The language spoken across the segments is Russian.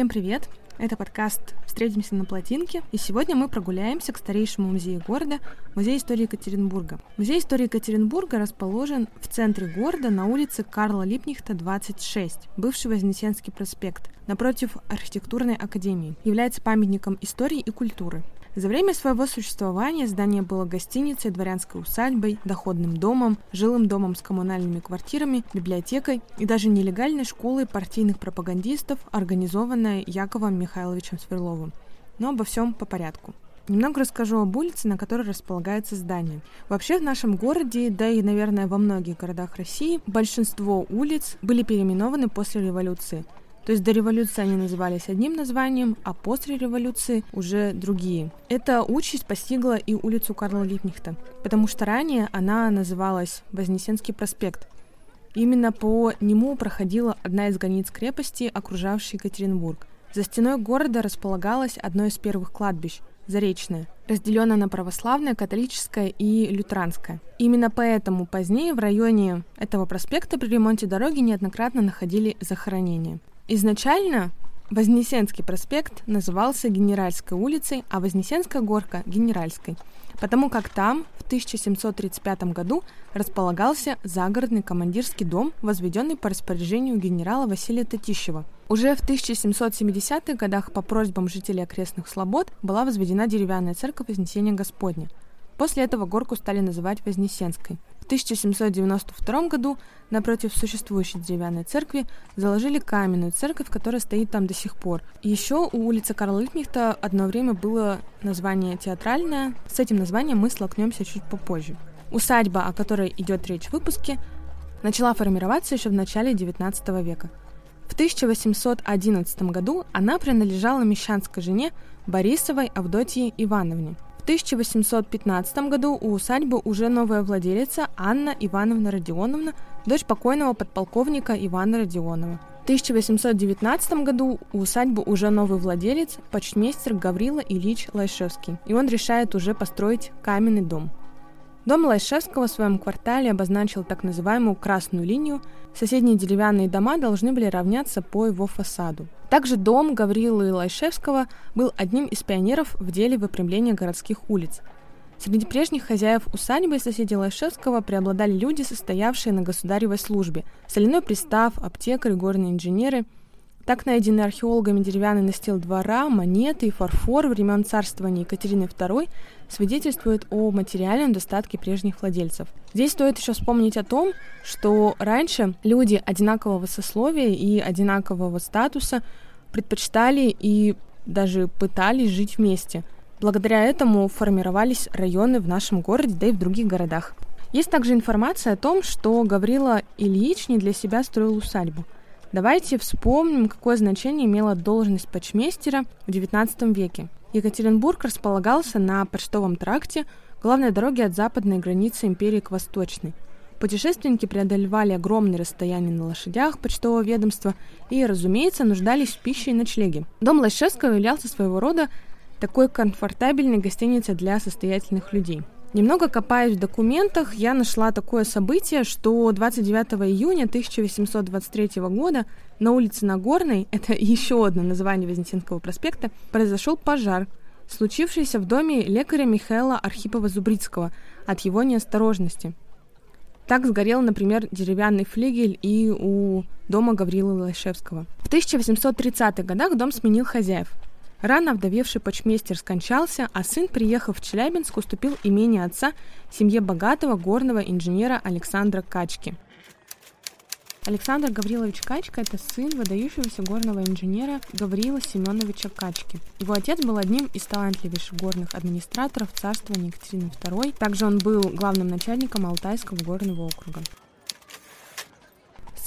Всем привет! Это подкаст «Встретимся на плотинке», и сегодня мы прогуляемся к старейшему музею города, Музей истории Екатеринбурга. Музей истории Екатеринбурга расположен в центре города на улице Карла Липнихта, 26, бывший Вознесенский проспект, напротив архитектурной академии. Является памятником истории и культуры. За время своего существования здание было гостиницей, дворянской усадьбой, доходным домом, жилым домом с коммунальными квартирами, библиотекой и даже нелегальной школой партийных пропагандистов, организованной Яковом Михайловичем Сверловым. Но обо всем по порядку. Немного расскажу об улице, на которой располагается здание. Вообще в нашем городе, да и, наверное, во многих городах России, большинство улиц были переименованы после революции. То есть до революции они назывались одним названием, а после революции уже другие. Эта участь постигла и улицу Карла Липнихта, потому что ранее она называлась Вознесенский проспект. Именно по нему проходила одна из границ крепости, окружавшей Екатеринбург. За стеной города располагалось одно из первых кладбищ – Заречное, разделенное на православное, католическое и лютеранское. Именно поэтому позднее в районе этого проспекта при ремонте дороги неоднократно находили захоронения. Изначально Вознесенский проспект назывался Генеральской улицей, а Вознесенская горка – Генеральской, потому как там в 1735 году располагался загородный командирский дом, возведенный по распоряжению генерала Василия Татищева. Уже в 1770-х годах по просьбам жителей окрестных слобод была возведена деревянная церковь Вознесения Господня. После этого горку стали называть Вознесенской – 1792 году напротив существующей деревянной церкви заложили каменную церковь, которая стоит там до сих пор. Еще у улицы Карла Липнихта одно время было название театральное. С этим названием мы столкнемся чуть попозже. Усадьба, о которой идет речь в выпуске, начала формироваться еще в начале XIX века. В 1811 году она принадлежала мещанской жене Борисовой Авдотье Ивановне – 1815 году у усадьбы уже новая владелица Анна Ивановна Родионовна, дочь покойного подполковника Ивана Родионова. В 1819 году у усадьбы уже новый владелец, почтмейстер Гаврила Ильич Лайшевский, и он решает уже построить каменный дом. Дом Лайшевского в своем квартале обозначил так называемую «красную линию». Соседние деревянные дома должны были равняться по его фасаду. Также дом Гаврилы Лайшевского был одним из пионеров в деле выпрямления городских улиц. Среди прежних хозяев усадьбы и соседей Лайшевского преобладали люди, состоявшие на государевой службе. Соляной пристав, аптекарь, горные инженеры – так найденный археологами деревянный настил двора, монеты и фарфор времен царствования Екатерины II свидетельствуют о материальном достатке прежних владельцев. Здесь стоит еще вспомнить о том, что раньше люди одинакового сословия и одинакового статуса предпочитали и даже пытались жить вместе. Благодаря этому формировались районы в нашем городе, да и в других городах. Есть также информация о том, что Гаврила Ильич не для себя строил усадьбу – Давайте вспомним, какое значение имела должность почмейстера в XIX веке. Екатеринбург располагался на почтовом тракте, главной дороге от западной границы империи к восточной. Путешественники преодолевали огромные расстояния на лошадях почтового ведомства и, разумеется, нуждались в пище и ночлеге. Дом Лощевского являлся своего рода такой комфортабельной гостиницей для состоятельных людей. Немного копаясь в документах, я нашла такое событие, что 29 июня 1823 года на улице Нагорной, это еще одно название Вознесенского проспекта, произошел пожар, случившийся в доме лекаря Михаила Архипова-Зубрицкого от его неосторожности. Так сгорел, например, деревянный флигель и у дома Гаврила Лайшевского. В 1830-х годах дом сменил хозяев – Рано вдовевший почмейстер скончался, а сын, приехав в Челябинск, уступил имение отца семье богатого горного инженера Александра Качки. Александр Гаврилович Качка – это сын выдающегося горного инженера Гаврила Семеновича Качки. Его отец был одним из талантливейших горных администраторов царствования Екатерины II. Также он был главным начальником Алтайского горного округа.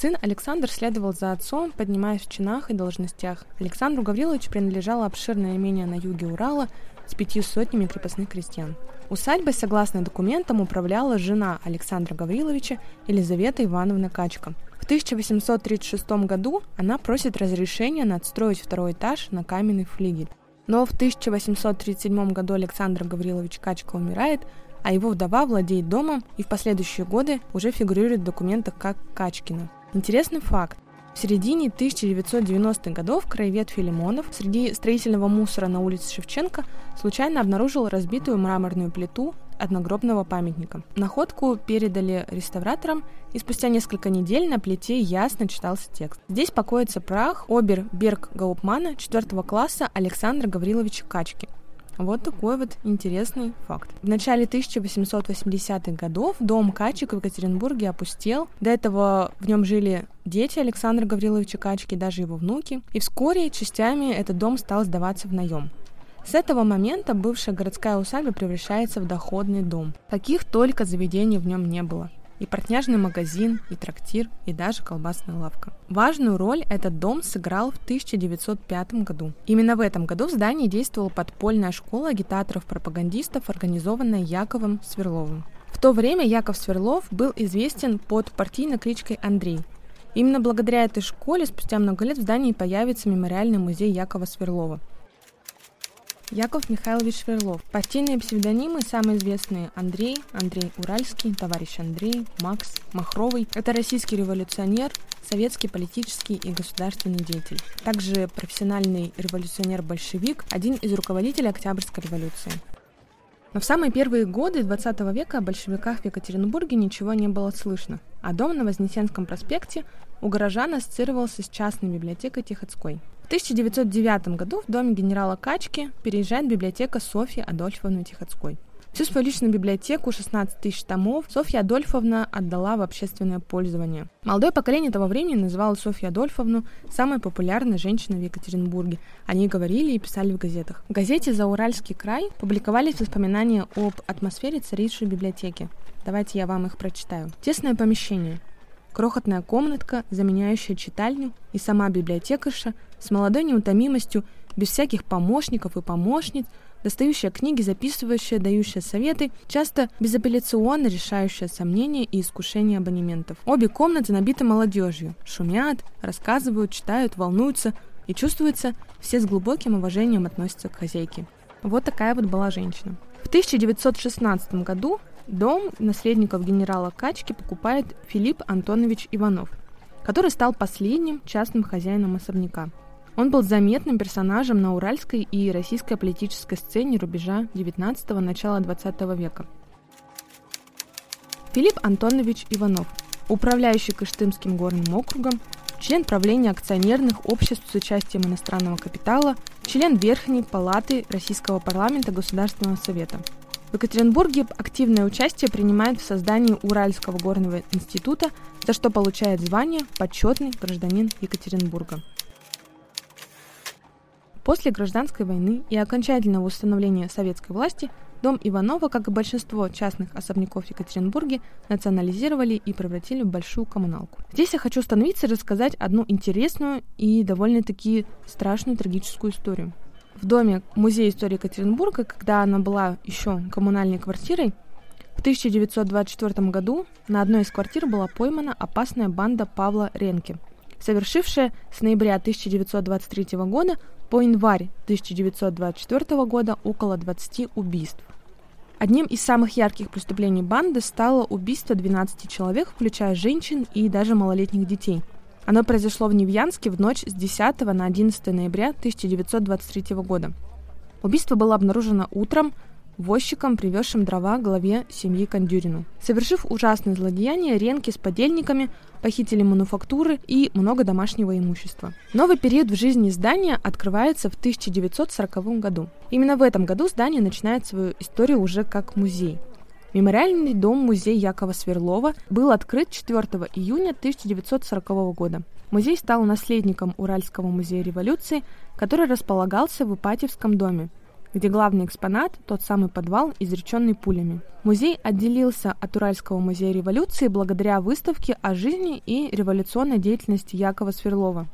Сын Александр следовал за отцом, поднимаясь в чинах и должностях. Александру Гавриловичу принадлежало обширное имение на юге Урала с пятью сотнями крепостных крестьян. Усадьбой, согласно документам, управляла жена Александра Гавриловича Елизавета Ивановна Качка. В 1836 году она просит разрешения надстроить второй этаж на каменный флигель. Но в 1837 году Александр Гаврилович Качка умирает, а его вдова владеет домом и в последующие годы уже фигурирует в документах как Качкина. Интересный факт. В середине 1990-х годов краевед Филимонов среди строительного мусора на улице Шевченко случайно обнаружил разбитую мраморную плиту одногробного памятника. Находку передали реставраторам, и спустя несколько недель на плите ясно читался текст. Здесь покоится прах обер-берг Гаупмана 4 класса Александра Гавриловича Качки, вот такой вот интересный факт. В начале 1880-х годов дом Качек в Екатеринбурге опустел. До этого в нем жили дети Александра Гавриловича Качки, даже его внуки. И вскоре частями этот дом стал сдаваться в наем. С этого момента бывшая городская усадьба превращается в доходный дом. Каких только заведений в нем не было и портняжный магазин, и трактир, и даже колбасная лавка. Важную роль этот дом сыграл в 1905 году. Именно в этом году в здании действовала подпольная школа агитаторов-пропагандистов, организованная Яковом Сверловым. В то время Яков Сверлов был известен под партийной кличкой Андрей. Именно благодаря этой школе спустя много лет в здании появится мемориальный музей Якова Сверлова – Яков Михайлович Сверлов. Партийные псевдонимы самые известные Андрей, Андрей Уральский, товарищ Андрей, Макс, Махровый. Это российский революционер, советский политический и государственный деятель. Также профессиональный революционер-большевик, один из руководителей Октябрьской революции. Но в самые первые годы XX века о большевиках в Екатеринбурге ничего не было слышно, а дом на Вознесенском проспекте у горожан ассоциировался с частной библиотекой Тихоцкой. В 1909 году в доме генерала Качки переезжает библиотека Софьи Адольфовны Тихоцкой. Всю свою личную библиотеку, 16 тысяч томов, Софья Адольфовна отдала в общественное пользование. Молодое поколение того времени называло Софью Адольфовну самой популярной женщиной в Екатеринбурге. Они говорили и писали в газетах. В газете «Зауральский край» публиковались воспоминания об атмосфере царившей библиотеки. Давайте я вам их прочитаю. Тесное помещение. Крохотная комнатка, заменяющая читальню, и сама библиотекарша с молодой неутомимостью, без всяких помощников и помощниц, достающая книги, записывающая, дающая советы, часто безапелляционно решающая сомнения и искушения абонементов. Обе комнаты набиты молодежью, шумят, рассказывают, читают, волнуются, и чувствуется, все с глубоким уважением относятся к хозяйке. Вот такая вот была женщина. В 1916 году Дом наследников генерала Качки покупает Филипп Антонович Иванов, который стал последним частным хозяином особняка. Он был заметным персонажем на уральской и российской политической сцене рубежа 19-го начала 20 века. Филипп Антонович Иванов, управляющий Кыштымским горным округом, член правления акционерных обществ с участием иностранного капитала, член Верхней палаты Российского парламента Государственного совета – в Екатеринбурге активное участие принимает в создании Уральского горного института, за что получает звание «Почетный гражданин Екатеринбурга». После гражданской войны и окончательного установления советской власти дом Иванова, как и большинство частных особняков в Екатеринбурге, национализировали и превратили в большую коммуналку. Здесь я хочу остановиться и рассказать одну интересную и довольно-таки страшную трагическую историю в доме Музея истории Екатеринбурга, когда она была еще коммунальной квартирой, в 1924 году на одной из квартир была поймана опасная банда Павла Ренки, совершившая с ноября 1923 года по январь 1924 года около 20 убийств. Одним из самых ярких преступлений банды стало убийство 12 человек, включая женщин и даже малолетних детей – оно произошло в Невьянске в ночь с 10 на 11 ноября 1923 года. Убийство было обнаружено утром возчиком, привезшим дрова главе семьи Кондюрину. Совершив ужасное злодеяние, Ренки с подельниками похитили мануфактуры и много домашнего имущества. Новый период в жизни здания открывается в 1940 году. Именно в этом году здание начинает свою историю уже как музей. Мемориальный дом-музей Якова Сверлова был открыт 4 июня 1940 года. Музей стал наследником Уральского музея революции, который располагался в Ипатьевском доме, где главный экспонат – тот самый подвал, изреченный пулями. Музей отделился от Уральского музея революции благодаря выставке о жизни и революционной деятельности Якова Сверлова.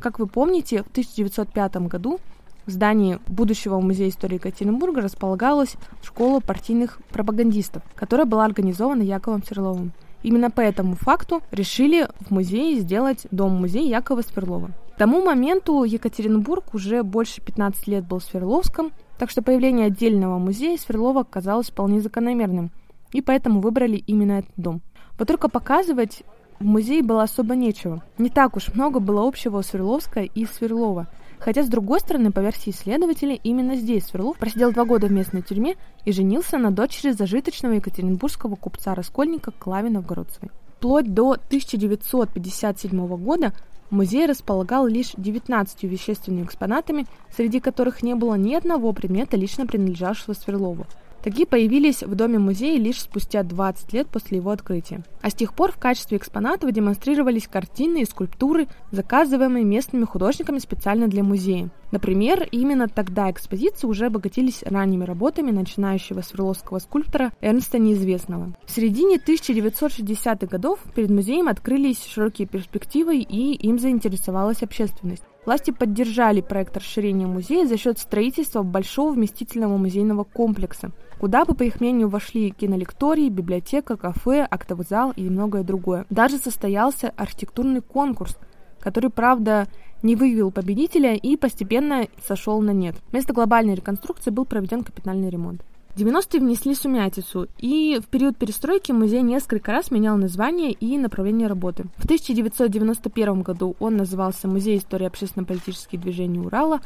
Как вы помните, в 1905 году в здании будущего музея истории Екатеринбурга располагалась школа партийных пропагандистов, которая была организована Яковом Сверловым. Именно по этому факту решили в музее сделать дом-музей Якова Сверлова. К тому моменту Екатеринбург уже больше 15 лет был Сверловском, так что появление отдельного музея Сверлова казалось вполне закономерным, и поэтому выбрали именно этот дом. Вот только показывать в музее было особо нечего. Не так уж много было общего у Свердловска и Сверлова. Хотя, с другой стороны, по версии исследователей, именно здесь Сверлов просидел два года в местной тюрьме и женился на дочери зажиточного екатеринбургского купца-раскольника Клави Новгородцевой. Вплоть до 1957 года музей располагал лишь 19 вещественными экспонатами, среди которых не было ни одного предмета, лично принадлежавшего Сверлову. Такие появились в Доме музея лишь спустя 20 лет после его открытия. А с тех пор в качестве экспонатов демонстрировались картины и скульптуры, заказываемые местными художниками специально для музея. Например, именно тогда экспозиции уже обогатились ранними работами начинающего сверловского скульптора Эрнста Неизвестного. В середине 1960-х годов перед музеем открылись широкие перспективы и им заинтересовалась общественность. Власти поддержали проект расширения музея за счет строительства большого вместительного музейного комплекса, куда бы, по их мнению, вошли кинолектории, библиотека, кафе, актовый зал и многое другое. Даже состоялся архитектурный конкурс, который, правда, не выявил победителя и постепенно сошел на нет. Вместо глобальной реконструкции был проведен капитальный ремонт. 90-е внесли сумятицу, и в период перестройки музей несколько раз менял название и направление работы. В 1991 году он назывался Музей истории общественно-политических движений Урала,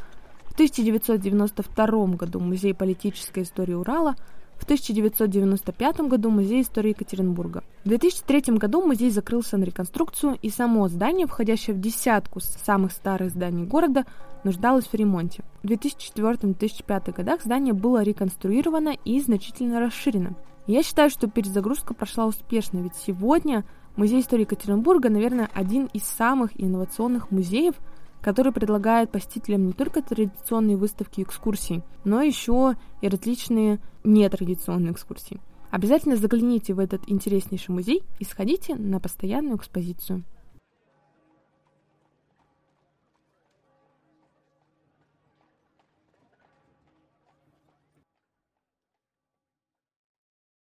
в 1992 году Музей политической истории Урала, в 1995 году Музей истории Екатеринбурга. В 2003 году музей закрылся на реконструкцию, и само здание, входящее в десятку самых старых зданий города, нуждалось в ремонте. В 2004-2005 годах здание было реконструировано и значительно расширено. Я считаю, что перезагрузка прошла успешно, ведь сегодня Музей истории Екатеринбурга, наверное, один из самых инновационных музеев, который предлагает посетителям не только традиционные выставки и экскурсии, но еще и различные нетрадиционные экскурсии. Обязательно загляните в этот интереснейший музей и сходите на постоянную экспозицию.